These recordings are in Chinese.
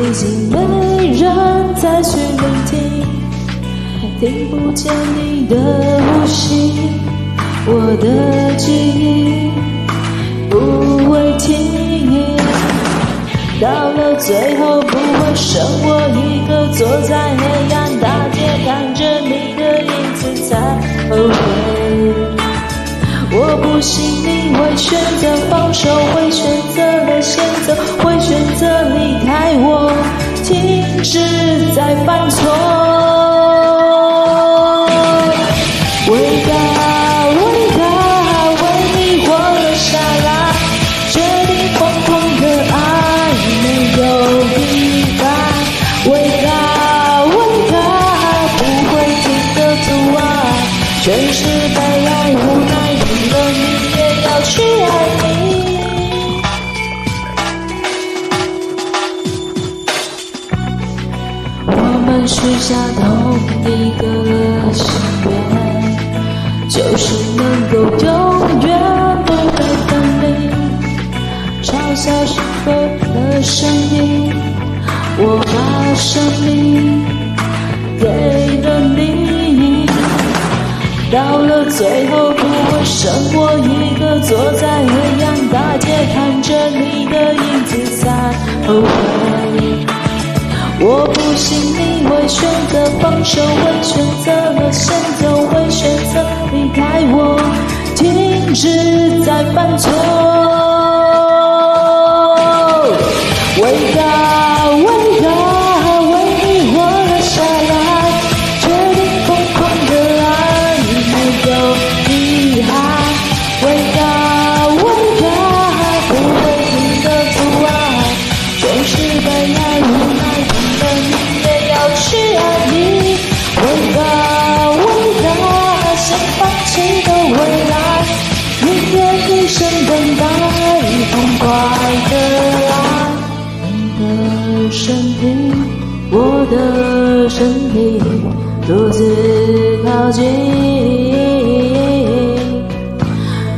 已经没人再去聆听，听不见你的呼吸，我的记忆不会停。到了最后，不会剩我一个坐在黑暗大街，看着你的影子才后悔。我不信你会选择放手，会选择了先走，会选择，是在犯错。下同一个心愿，就是能够永远不会分离。嘲笑是否的声音，我把生命给了你。到了最后，不会剩我一个坐在黑暗大街，看着你的影子在后悔。我不信你会选择放手，会选择了先走，会选择离开我，停止再犯错。身体，我的身体独自靠近，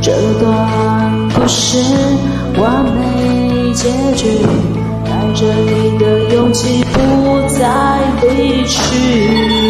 这段故事完美结局，带着你的勇气不再离去。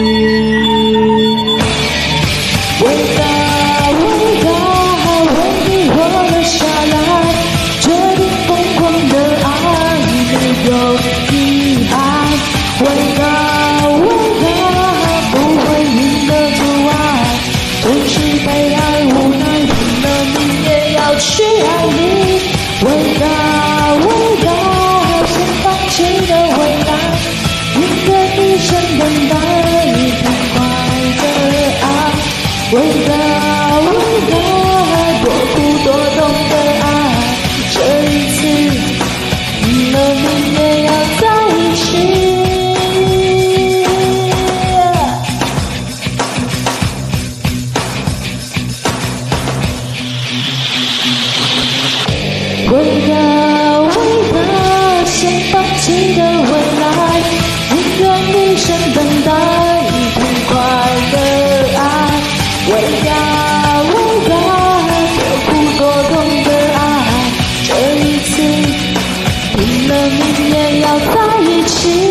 我明天要在一起。